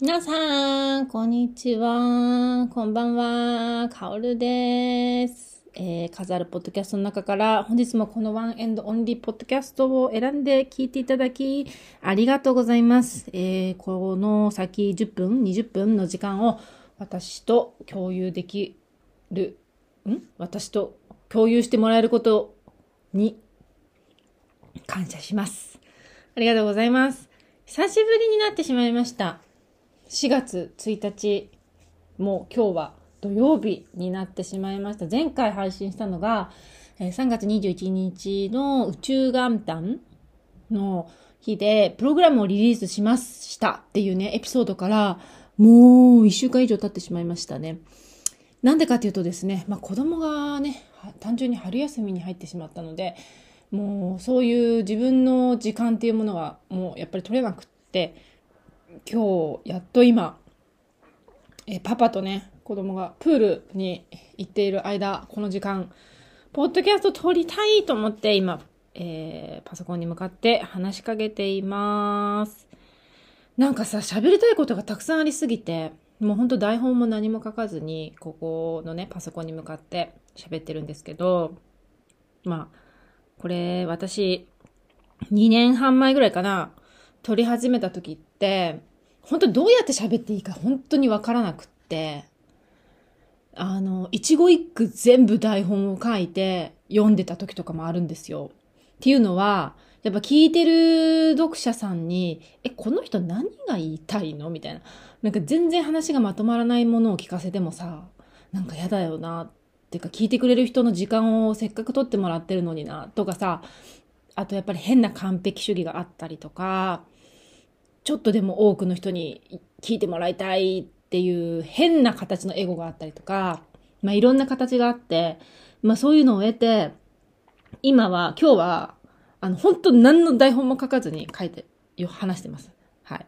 皆さん、こんにちは。こんばんは。かおるです。えー、飾るポッドキャストの中から本日もこのワンエンドオンリーポッドキャストを選んで聞いていただきありがとうございます。えー、この先10分、20分の時間を私と共有できる、ん？私と共有してもらえることに感謝します。ありがとうございます。久しぶりになってしまいました。4月1日、もう今日は土曜日になってしまいました。前回配信したのが、3月21日の宇宙元旦の日で、プログラムをリリースしましたっていうね、エピソードから、もう1週間以上経ってしまいましたね。なんでかっていうとですね、まあ子供がね、単純に春休みに入ってしまったので、もうそういう自分の時間っていうものはもうやっぱり取れなくって今日やっと今えパパとね子供がプールに行っている間この時間ポッドキャスト撮りたいと思って今、えー、パソコンに向かって話しかけています。なんかさ喋りたいことがたくさんありすぎてもうほんと台本も何も書かずにここのねパソコンに向かって喋ってるんですけどまあこれ、私、2年半前ぐらいかな、撮り始めた時って、本当どうやって喋っていいか本当にわからなくって、あの、一語一句全部台本を書いて読んでた時とかもあるんですよ。っていうのは、やっぱ聞いてる読者さんに、え、この人何が言いたいの？みたいな。なんか全然話がまとまらないものを聞かせてもさ、なんか嫌だよなっていうか聞いてくれる人の時間をせっかく取ってもらってるのにな、とかさ、あとやっぱり変な完璧主義があったりとか、ちょっとでも多くの人に聞いてもらいたいっていう変な形のエゴがあったりとか、まあいろんな形があって、まあそういうのを得て、今は、今日は、あの、本当何の台本も書かずに書いて、話してます。はい。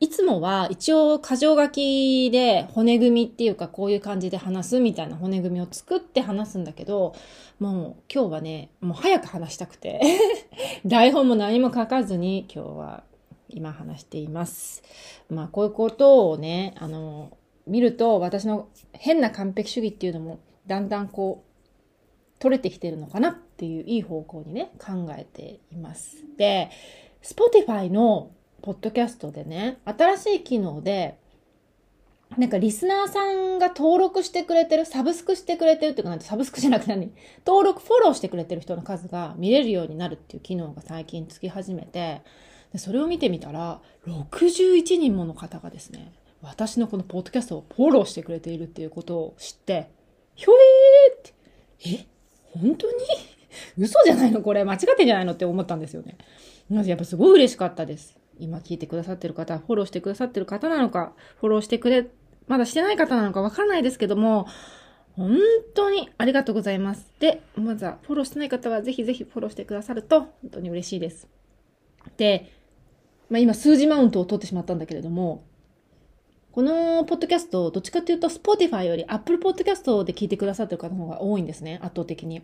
いつもは一応箇条書きで骨組みっていうかこういう感じで話すみたいな骨組みを作って話すんだけど、もう今日はね、もう早く話したくて 台本も何も書かずに今日は今話しています。まあこういうことをね、あの、見ると私の変な完璧主義っていうのもだんだんこう取れてきてるのかなっていういい方向にね考えています。で、Spotify のポッドキャストでね、新しい機能で、なんかリスナーさんが登録してくれてる、サブスクしてくれてるっていうか、サブスクじゃなくて何？登録、フォローしてくれてる人の数が見れるようになるっていう機能が最近つき始めて、でそれを見てみたら、61人もの方がですね、私のこのポッドキャストをフォローしてくれているっていうことを知って、ひょえーって、え本当に？嘘じゃないのこれ間違ってんじゃないのって思ったんですよね。まずやっぱすごい嬉しかったです。今聞いてくださってる方、フォローしてくださってる方なのか、フォローしてくれ、まだしてない方なのかわからないですけども、本当にありがとうございます。で、まずはフォローしてない方はぜひぜひフォローしてくださると本当に嬉しいです。で、まあ、今数字マウントを取ってしまったんだけれども、このポッドキャスト、どっちかっていうと、Spotify より Apple Podcast で聞いてくださってる方の方が多いんですね、圧倒的に。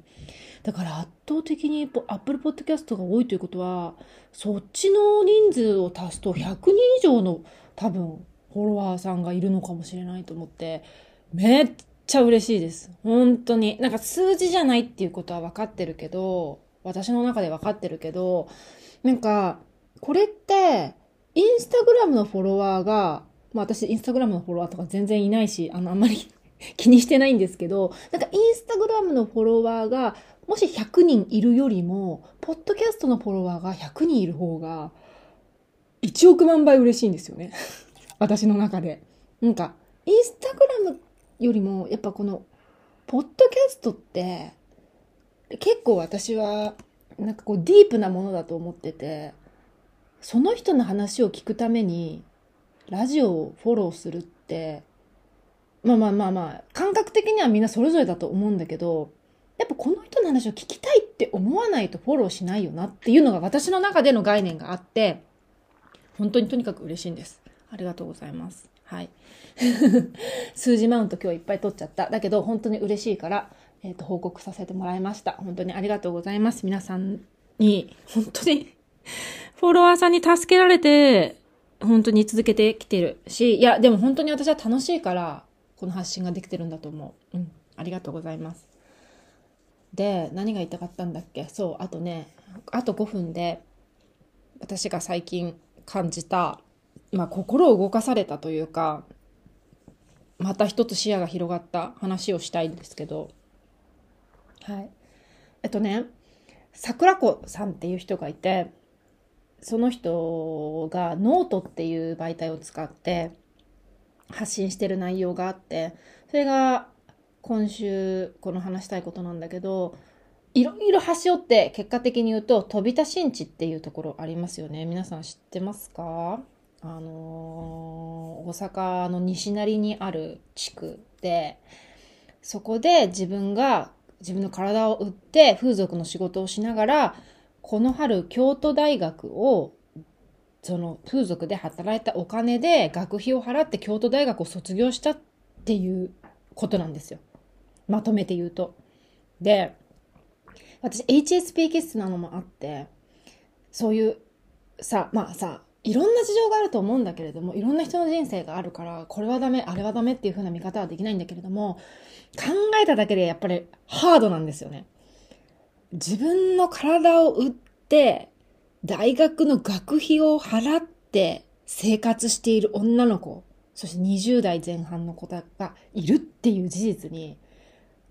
だから圧倒的に Apple Podcast が多いということは、そっちの人数を足すと100人以上の多分フォロワーさんがいるのかもしれないと思って、めっちゃ嬉しいです。本当に。なんか数字じゃないっていうことは分かってるけど、私の中で分かってるけど、なんか、これって、インスタグラムのフォロワーがまあ私インスタグラムのフォロワーとか全然いないし、あの、あんまり 気にしてないんですけど、なんかインスタグラムのフォロワーが、もし100人いるよりも、ポッドキャストのフォロワーが100人いる方が、1億万倍嬉しいんですよね。私の中で。なんか、インスタグラムよりも、やっぱこの、ポッドキャストって、結構私は、なんかこうディープなものだと思ってて、その人の話を聞くために、ラジオをフォローするって、まあまあまあまあ、感覚的にはみんなそれぞれだと思うんだけど、やっぱこの人の話を聞きたいって思わないとフォローしないよなっていうのが私の中での概念があって、本当にとにかく嬉しいんです。ありがとうございます。はい。数字マウント今日いっぱい取っちゃった。だけど本当に嬉しいから、えっ、ー、と、報告させてもらいました。本当にありがとうございます。皆さんに、本当に、フォロワーさんに助けられて、本当に続けてきてるし、いや、でも本当に私は楽しいから、この発信ができてるんだと思う。うん。ありがとうございます。で、何が言いたかったんだっけ？そう、あとね、あと5分で、私が最近感じた、まあ、心を動かされたというか、また一つ視野が広がった話をしたいんですけど、はい。えっとね、桜子さんっていう人がいて、その人がノートっていう媒体を使って発信してる内容があって、それが今週この話したいことなんだけど、いろいろ端折って結果的に言うと飛び田新地っていうところありますよね。皆さん知ってますか？あのー、大阪の西成にある地区で、そこで自分が自分の体を売って風俗の仕事をしながら、この春京都大学をその風俗で働いたお金で学費を払って京都大学を卒業したっていうことなんですよ。まとめて言うと。で、私 HSP 気質なのもあって、そういうさ、まあさ、いろんな事情があると思うんだけれども、いろんな人の人生があるから、これはダメ、あれはダメっていう風な見方はできないんだけれども、考えただけでやっぱりハードなんですよね。自分の体を売って、大学の学費を払って生活している女の子、そして20代前半の子がいるっていう事実に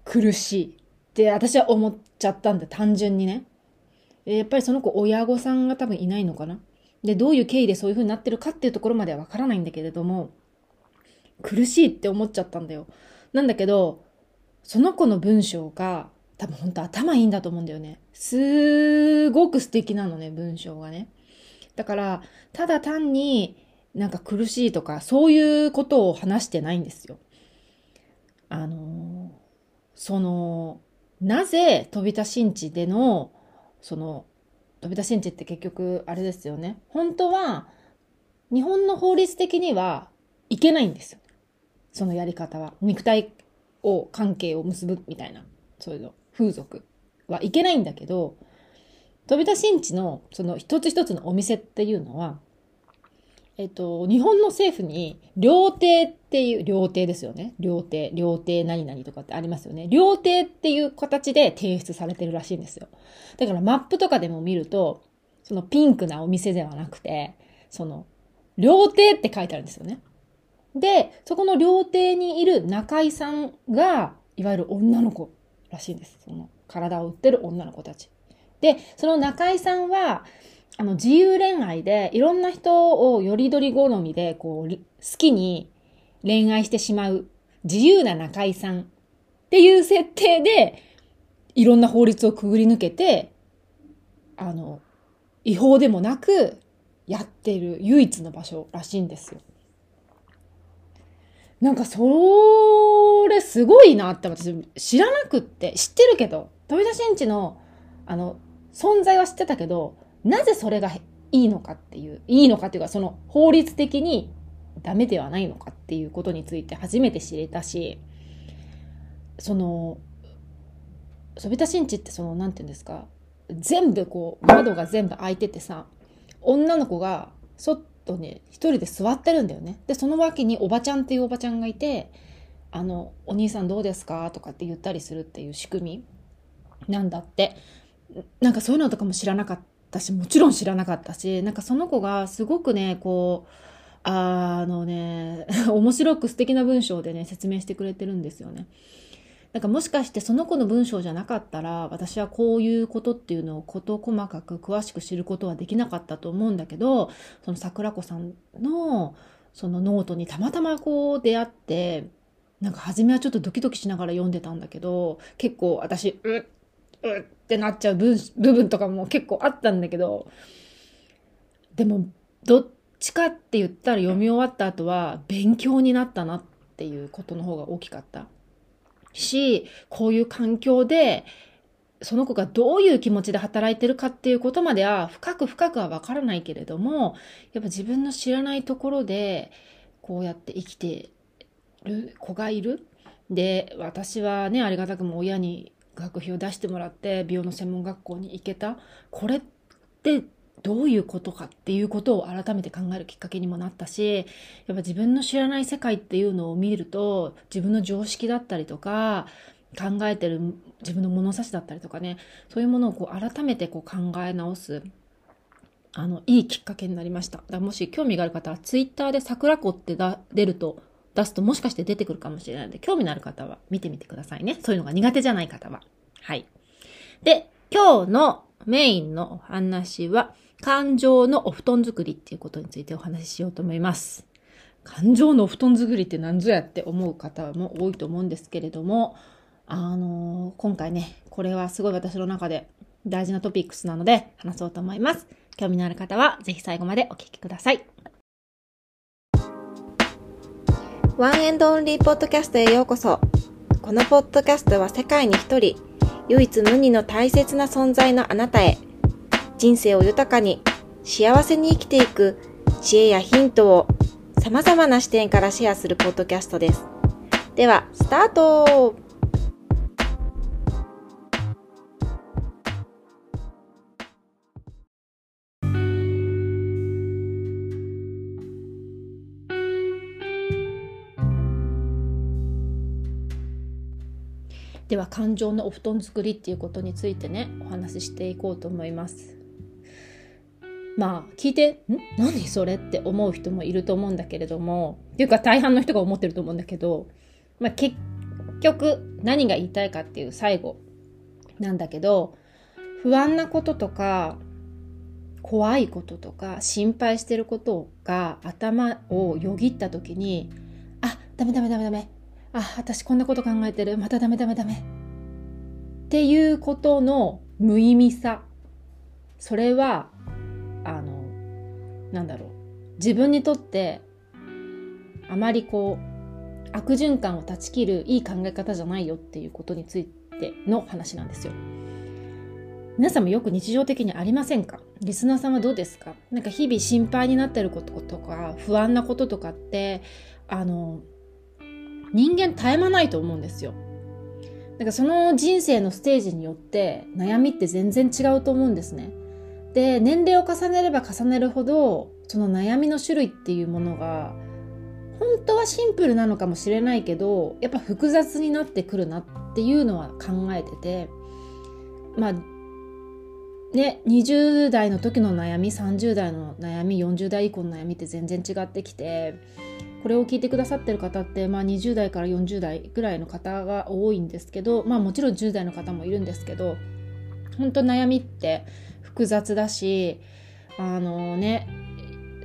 苦しいって私は思っちゃったんだ、単純にね。やっぱりその子親御さんが多分いないのかな。で、どういう経緯でそういう風になってるかっていうところまではわからないんだけれども、苦しいって思っちゃったんだよ。なんだけど、その子の文章が多分本当頭いいんだと思うんだよね。すごく素敵なのね、文章がね。だから、ただ単になんか苦しいとか、そういうことを話してないんですよ。あの、その、なぜ飛田新地での、その、飛田新地って結局あれですよね。本当は、日本の法律的にはいけないんですよ。そのやり方は。肉体を、関係を結ぶみたいな、そういうの、風俗はいけないんだけど、飛田新地のその一つ一つのお店っていうのは、えっと、日本の政府に、料亭っていう、料亭ですよね。料亭、料亭何々とかってありますよね。料亭っていう形で提出されてるらしいんですよ。だからマップとかでも見ると、そのピンクなお店ではなくて、その、料亭って書いてあるんですよね。で、そこの料亭にいる中井さんが、いわゆる女の子らしいんです。その、体を売ってる女の子たち。で、その中井さんは、あの、自由恋愛で、いろんな人をよりどり好みで、こう、好きに恋愛してしまう、自由な中井さんっていう設定で、いろんな法律をくぐり抜けて、あの、違法でもなく、やってる唯一の場所らしいんですよ。なんか、それすごいなって私知らなくって、知ってるけど、富田新地の、あの、存在は知ってたけど、なぜそれがいいのかっていう、いいのかっていうか、その法律的にダメではないのかっていうことについて初めて知れたし、その、ソビタ新地ってその、なんて言うんですか、全部こう、窓が全部開いててさ、女の子がそ外に一人で座ってるんだよね。で、その脇におばちゃんっていうおばちゃんがいて、あの、お兄さんどうですかとかって言ったりするっていう仕組みなんだって。なんかそういうのとかも知らなかっ私もちろん知らなかったし、なんかその子がすごくね、こう、あのね、面白く素敵な文章でね、説明してくれてるんですよね。なんかもしかしてその子の文章じゃなかったら、私はこういうことっていうのを事細かく詳しく知ることはできなかったと思うんだけど、その桜子さんのそのノートにたまたまこう出会って、なんか初めはちょっとドキドキしながら読んでたんだけど、結構私、うっうっってなっちゃう部分とかも結構あったんだけど、でも、どっちかって言ったら読み終わった後は勉強になったなっていうことの方が大きかった。し、こういう環境で、その子がどういう気持ちで働いてるかっていうことまでは深く深くはわからないけれども、やっぱ自分の知らないところで、こうやって生きてる子がいる。で、私はね、ありがたくも親に学費を出してもらって美容の専門学校に行けたこれってどういうことかっていうことを改めて考えるきっかけにもなったし、やっぱ自分の知らない世界っていうのを見ると、自分の常識だったりとか、考えてる自分の物差しだったりとかね、そういうものをこう改めてこう考え直す、あの、いいきっかけになりました。だもし興味がある方は、ツイッターで桜子ってだ出ると、出すともしかして出てくるかもしれないので、興味のある方は見てみてくださいね。そういうのが苦手じゃない方は。はい。で、今日のメインのお話は、感情のお布団作りっていうことについてお話ししようと思います。感情のお布団作りって何ぞやって思う方も多いと思うんですけれども、あのー、今回ね、これはすごい私の中で大事なトピックスなので話そうと思います。興味のある方はぜひ最後までお聞きください。ワンエンドオンリーポッドキャストへようこそ。このポッドキャストは世界に一人、唯一無二の大切な存在のあなたへ、人生を豊かに、幸せに生きていく知恵やヒントを様々な視点からシェアするポッドキャストです。では、スタートでは感情のお布団作りっていうことについてねお話ししていこうと思いますまあ聞いて「ん？何それ?」って思う人もいると思うんだけれどもっていうか大半の人が思ってると思うんだけど、まあ、結局何が言いたいかっていう最後なんだけど不安なこととか怖いこととか心配してることが頭をよぎった時に「あダメダメダメダメ。あ私こんなこと考えてる。またダメダメダメ」っていうことの無意味さ。それはあのなんだろう自分にとってあまりこう悪循環を断ち切るいい考え方じゃないよっていうことについての話なんですよ。皆さんもよく日常的にありませんか？リスナーさんはどうですか？なんか日々心配になってることとか不安なこととかってあの人間絶え間ないと思うんですよ。だからその人生のステージによって悩みって全然違うと思うんですね。で年齢を重ねれば重ねるほどその悩みの種類っていうものが本当はシンプルなのかもしれないけどやっぱ複雑になってくるなっていうのは考えててまあね20代の時の悩み30代の悩み40代以降の悩みって全然違ってきてこれを聞いてくださってる方って、まあ、20代から40代ぐらいの方が多いんですけどまあもちろん10代の方もいるんですけど本当悩みって複雑だしあのね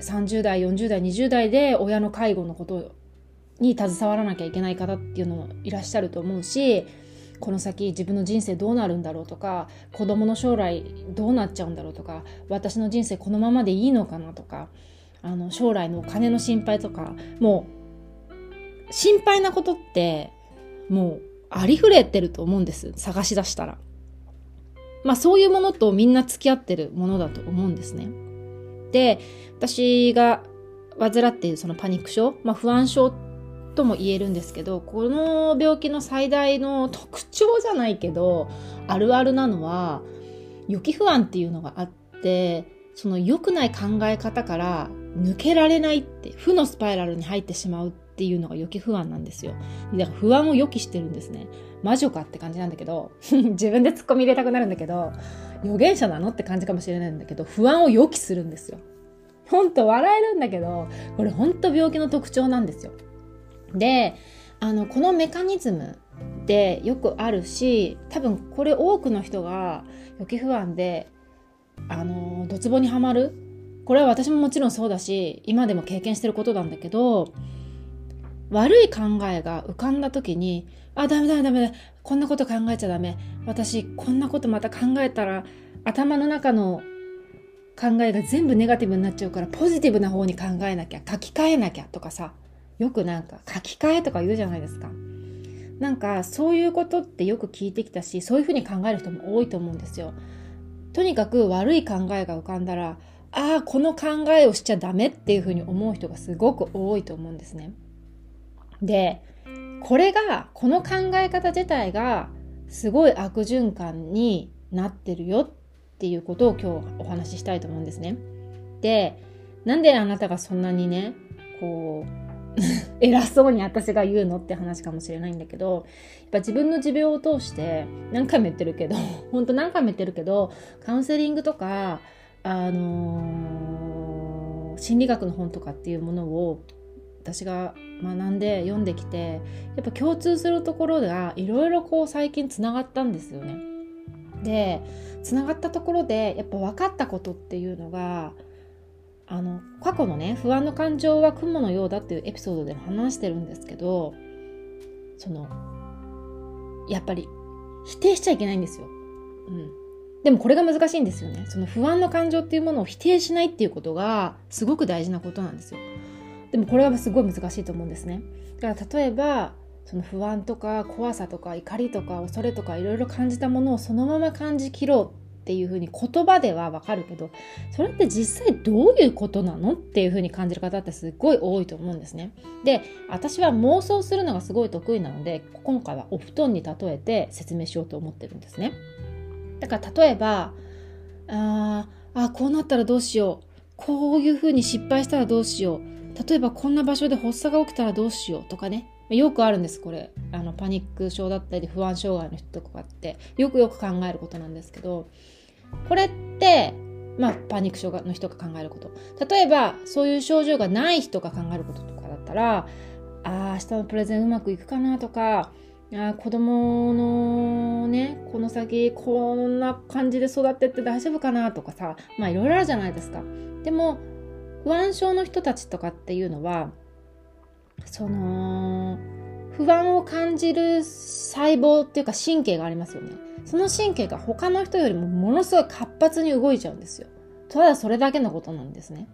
30代40代20代で親の介護のことに携わらなきゃいけない方っていうのもいらっしゃると思うしこの先自分の人生どうなるんだろうとか子供の将来どうなっちゃうんだろうとか私の人生このままでいいのかなとかあの将来のお金の心配とかもう心配なことってもうありふれてると思うんです探し出したら。まあそういうものとみんな付き合ってるものだと思うんですね。で、私が患っているそのパニック症、まあ不安症とも言えるんですけど、この病気の最大の特徴じゃないけど、あるあるなのは、予期不安っていうのがあって、その良くない考え方から抜けられないって、負のスパイラルに入ってしまうっっていうのが予期不安なんですよ。だから不安を予期してるんですね。魔女かって感じなんだけど、自分で突っ込み入れたくなるんだけど、預言者なのって感じかもしれないんだけど、不安を予期するんですよ。ほんと笑えるんだけど、これほんと病気の特徴なんですよ。で、あの、このメカニズムってよくあるし、多分これ多くの人が予期不安で、あの、ドツボにはまる。これは私ももちろんそうだし、今でも経験してることなんだけど、悪い考えが浮かんだ時にあ、ダメダメダメ、こんなこと考えちゃダメ。私、こんなことまた考えたら、頭の中の考えが全部ネガティブになっちゃうから、ポジティブな方に考えなきゃ、書き換えなきゃとかさ、よくなんか書き換えとか言うじゃないですか。なんか、そういうことってよく聞いてきたし、そういうふうに考える人も多いと思うんですよ。とにかく悪い考えが浮かんだら、ああ、この考えをしちゃダメっていうふうに思う人がすごく多いと思うんですね。で、これがこの考え方自体がすごい悪循環になってるよっていうことを今日お話ししたいと思うんですね。で、なんであなたがそんなにね、こう、偉そうに私が言うのって話かもしれないんだけど、やっぱ自分の持病を通して何回も言ってるけど、本当何回も言ってるけど、カウンセリングとか、あのー、心理学の本とかっていうものを私が学んで読んできてやっぱ共通するところがいろいろこう最近つながったんですよね。でつながったところでやっぱ分かったことっていうのがあの過去のね不安の感情は雲のようだっていうエピソードで話してるんですけどそのやっぱり否定しちゃいけないんですよ。うん、でもこれが難しいんですよね。その不安の感情っていうものを否定しないっていうことがすごく大事なことなんですよ。でもこれはすごい難しいと思うんですね。だから例えばその不安とか怖さとか怒りとか恐れとかいろいろ感じたものをそのまま感じきろうっていうふうに言葉ではわかるけどそれって実際どういうことなのっていうふうに感じる方ってすごい多いと思うんですね。で私は妄想するのがすごい得意なので今回はお布団に例えて説明しようと思ってるんですね。だから例えばああこうなったらどうしようこういうふうに失敗したらどうしよう例えばこんな場所で発作が起きたらどうしようとかね。よくあるんですこれ。あのパニック症だったり不安障害の人とかって。よくよく考えることなんですけど。これってまあパニック症の人が考えること。例えばそういう症状がない人が考えることとかだったらああ明日のプレゼンうまくいくかなとかあ子供のねこの先こんな感じで育ってって大丈夫かなとかさ。まあいろいろあるじゃないですか。でも不安症の人たちとかっていうのはその不安を感じる細胞っていうか神経がありますよね。その神経が他の人よりもものすごい活発に動いちゃうんですよ。ただそれだけのことなんですね。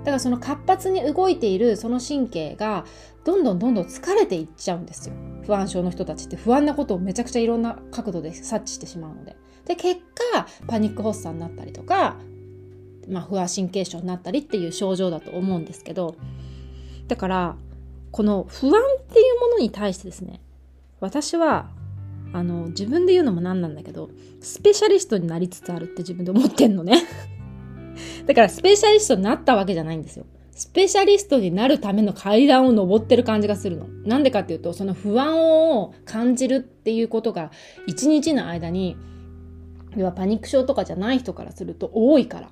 だからその活発に動いているその神経がどんどんどんどん疲れていっちゃうんですよ。不安症の人たちって不安なことをめちゃくちゃいろんな角度で察知してしまうので。で結果パニック発作になったりとかまあ、不安神経症になったりっていう症状だと思うんですけどだからこの不安っていうものに対してですね私はあの自分で言うのもなんなんだけどスペシャリストになりつつあるって自分で思ってんのね だからスペシャリストになったわけじゃないんですよスペシャリストになるための階段を登ってる感じがするの。なんでかっていうと、その不安を感じるっていうことが一日の間に、要はパニック症とかじゃない人からすると多いから。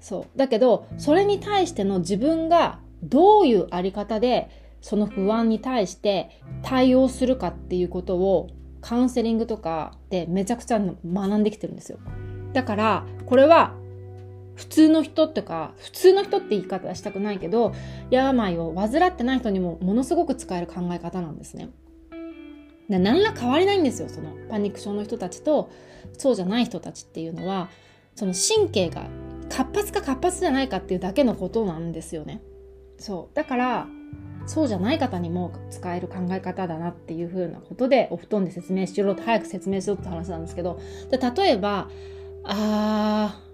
そう。だけどそれに対しての自分がどういうあり方でその不安に対して対応するかっていうことをカウンセリングとかでめちゃくちゃ学んできてるんですよ。だからこれは普通の人ってか普通の人って言い方はしたくないけど病を患ってない人にもものすごく使える考え方なんですね。で何ら変わりないんですよそのパニック症の人たちとそうじゃない人たちっていうのはその神経が活発か活発じゃないかっていうだけのことなんですよね。そう。だから、そうじゃない方にも使える考え方だなっていうふうなことでお布団で説明しろと早く説明しろって話なんですけどで例えばあー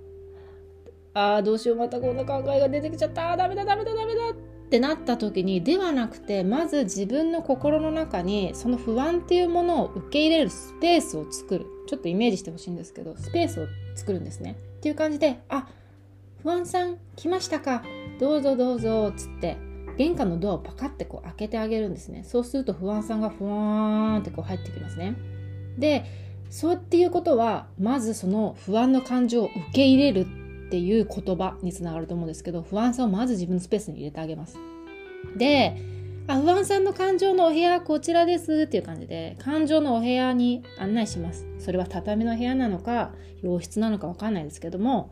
あーどうしようまたこんな考えが出てきちゃったダメだダメだダメだってなった時にではなくてまず自分の心の中にその不安っていうものを受け入れるスペースを作るちょっとイメージしてほしいんですけどスペースを作るんですねっていう感じであ不安さん来ましたか？どうぞどうぞつって玄関のドアをパカってこう開けてあげるんですね。そうすると不安さんがふわーんってこう入ってきますね。でそうっていうことはまずその不安の感情を受け入れるっていう言葉につながると思うんですけど不安さんをまず自分のスペースに入れてあげます。であ不安さんの感情のお部屋こちらですっていう感じで感情のお部屋に案内します。それは畳の部屋なのか洋室なのかわかんないですけども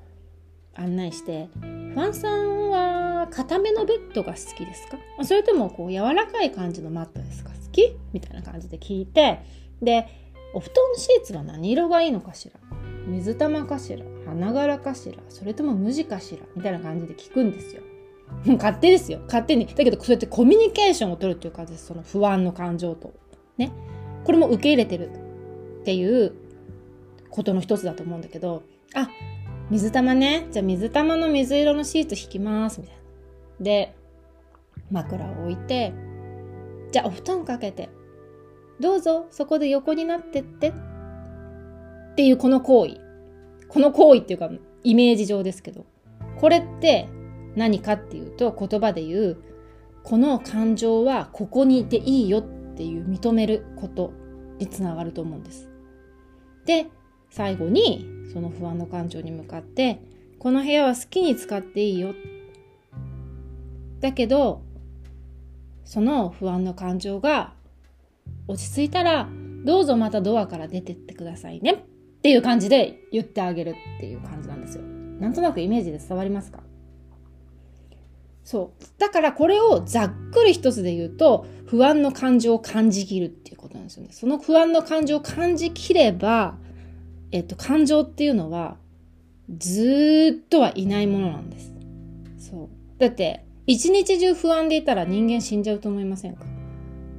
案内して「ファンさんは固めのベッドが好きですか？それともこう柔らかい感じのマットですか？好き?」みたいな感じで聞いてでお布団シーツは何色がいいのかしら？水玉かしら？花柄かしら？それとも無地かしら？みたいな感じで聞くんですよ。もう勝手ですよ。勝手に。だけど、そうやってコミュニケーションを取るっていう感じです。その不安の感情と。ね。これも受け入れてるっていうことの一つだと思うんだけど、あ、水玉ね。じゃあ水玉の水色のシーツ引きます。みたいな。で、枕を置いて、じゃあお布団かけて、どうぞそこで横になってって。っていうこの行為。この行為っていうかイメージ上ですけどこれって何かっていうと言葉で言うこの感情はここにいていいよっていう認めることにつながると思うんです。で最後にその不安の感情に向かってこの部屋は好きに使っていいよだけどその不安の感情が落ち着いたらどうぞまたドアから出てってくださいねっていう感じで言ってあげるっていう感じなんですよ。なんとなくイメージで伝わりますか？そう。だからこれをざっくり一つで言うと、不安の感情を感じきるっていうことなんですよね。その不安の感情を感じきれば、えっと、感情っていうのは、ずっとはいないものなんです。そう。だって、一日中不安でいたら人間死んじゃうと思いませんか？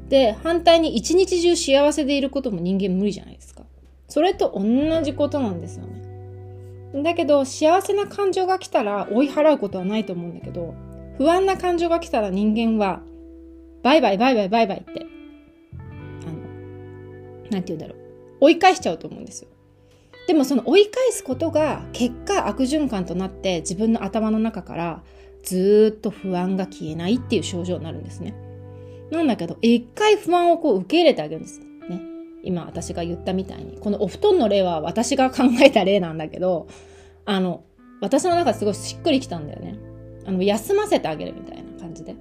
で、反対に一日中幸せでいることも人間無理じゃないですか。それと同じことなんですよね。だけど、幸せな感情が来たら追い払うことはないと思うんだけど、不安な感情が来たら人間は、バイバイバイバイバイバイって、あの、なんて言うんだろう。追い返しちゃうと思うんですよ。でもその追い返すことが結果悪循環となって自分の頭の中からずっと不安が消えないっていう症状になるんですね。なんだけど、一回不安をこう受け入れてあげるんです。ね。今私が言ったみたいに。このお布団の例は私が考えた例なんだけど、あの、私の中すごいしっくりきたんだよね。あの、休ませてあげるみたいな感じで。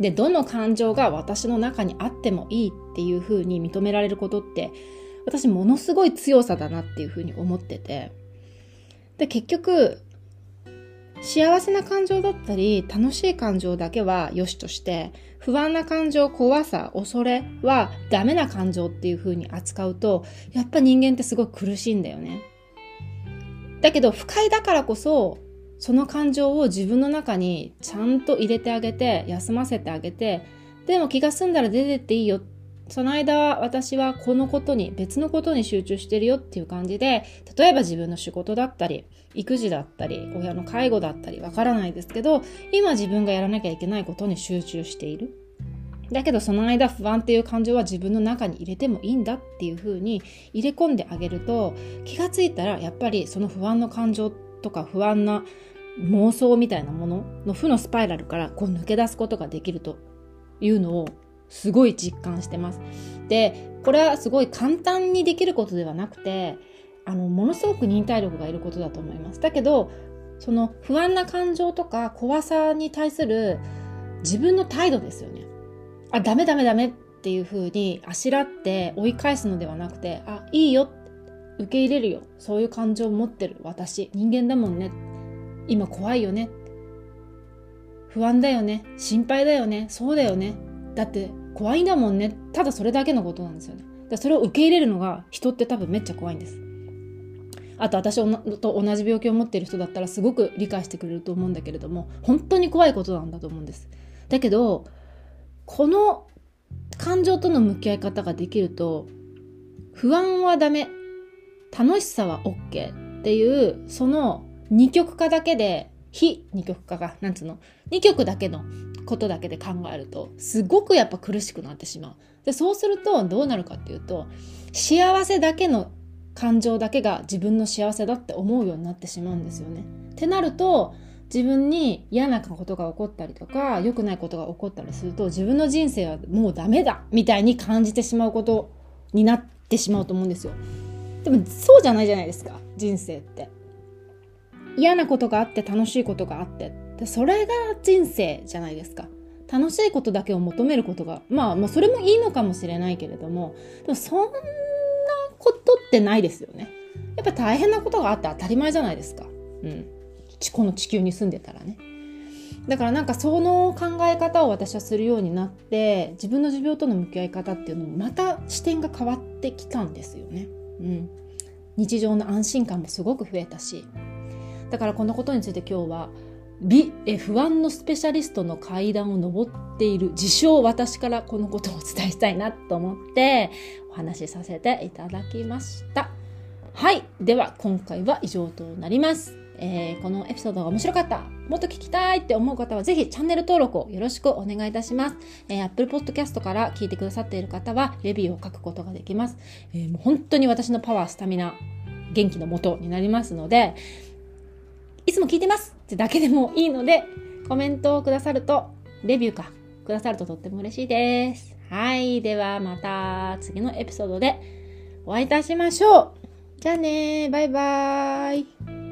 で、どの感情が私の中にあってもいいっていう風に認められることって、私ものすごい強さだなっていう風に思ってて。で、結局、幸せな感情だったり、楽しい感情だけは良しとして、不安な感情、怖さ、恐れはダメな感情っていう風に扱うと、やっぱ人間ってすごい苦しいんだよね。だけど不快だからこそ、その感情を自分の中にちゃんと入れてあげて、休ませてあげて、でも気が済んだら出てっていいよって。その間私はこのことに、別のことに集中してるよっていう感じで、例えば自分の仕事だったり、育児だったり、親の介護だったり、わからないですけど、今自分がやらなきゃいけないことに集中している。だけどその間不安っていう感情は自分の中に入れてもいいんだっていう風に入れ込んであげると気がついたらやっぱりその不安の感情とか不安な妄想みたいなものの負のスパイラルからこう抜け出すことができるというのをすごい実感してます。で、これはすごい簡単にできることではなくて、あの、ものすごく忍耐力がいることだと思います。だけど、その不安な感情とか怖さに対する自分の態度ですよね。あ、ダメダメダメっていう風にあしらって追い返すのではなくて、あ、いいよ。受け入れるよ。そういう感情を持ってる私。人間だもんね。今怖いよね。不安だよね。心配だよね。そうだよね。だって怖いんだもんね。ただそれだけのことなんですよね。だそれを受け入れるのが人って多分めっちゃ怖いんです。あと私と同じ病気を持っている人だったらすごく理解してくれると思うんだけれども本当に怖いことなんだと思うんです。だけどこの感情との向き合い方ができると不安はダメ楽しさは OK っていうその二極化だけで非二極化がなんつうの？二極だけのことだけで考えるとすごくやっぱ苦しくなってしまう。でそうするとどうなるかっていうと幸せだけの感情だけが自分の幸せだって思うようになってしまうんですよね。ってなると自分に嫌なことが起こったりとか良くないことが起こったりすると自分の人生はもうダメだみたいに感じてしまうことになってしまうと思うんですよ。でもそうじゃないじゃないですか人生って。嫌なことがあって楽しいことがあってでそれが人生じゃないですか。楽しいことだけを求めることがまあまあそれもいいのかもしれないけれどもでもそんなことってないですよね。やっぱ大変なことがあって当たり前じゃないですか。うん。この地球に住んでたらね。だからなんかその考え方を私はするようになって自分の持病との向き合い方っていうのもまた視点が変わってきたんですよね。うん。日常の安心感もすごく増えたし。だからこのことについて今日は美え不安のスペシャリストの階段を上っている自称私からこのことをお伝えしたいなと思ってお話しさせていただきました。はい。では今回は以上となります。えー、このエピソードが面白かった、もっと聞きたいって思う方はぜひチャンネル登録をよろしくお願いいたします。えー、Apple Podcast から聞いてくださっている方はレビューを書くことができます。えー、もう本当に私のパワー、スタミナ、元気のもとになりますので、いつも聞いてますだけでもいいので、コメントをくださると、レビューか、くださるととっても嬉しいです。はい。ではまた次のエピソードでお会いいたしましょう。じゃあねバイバーイ。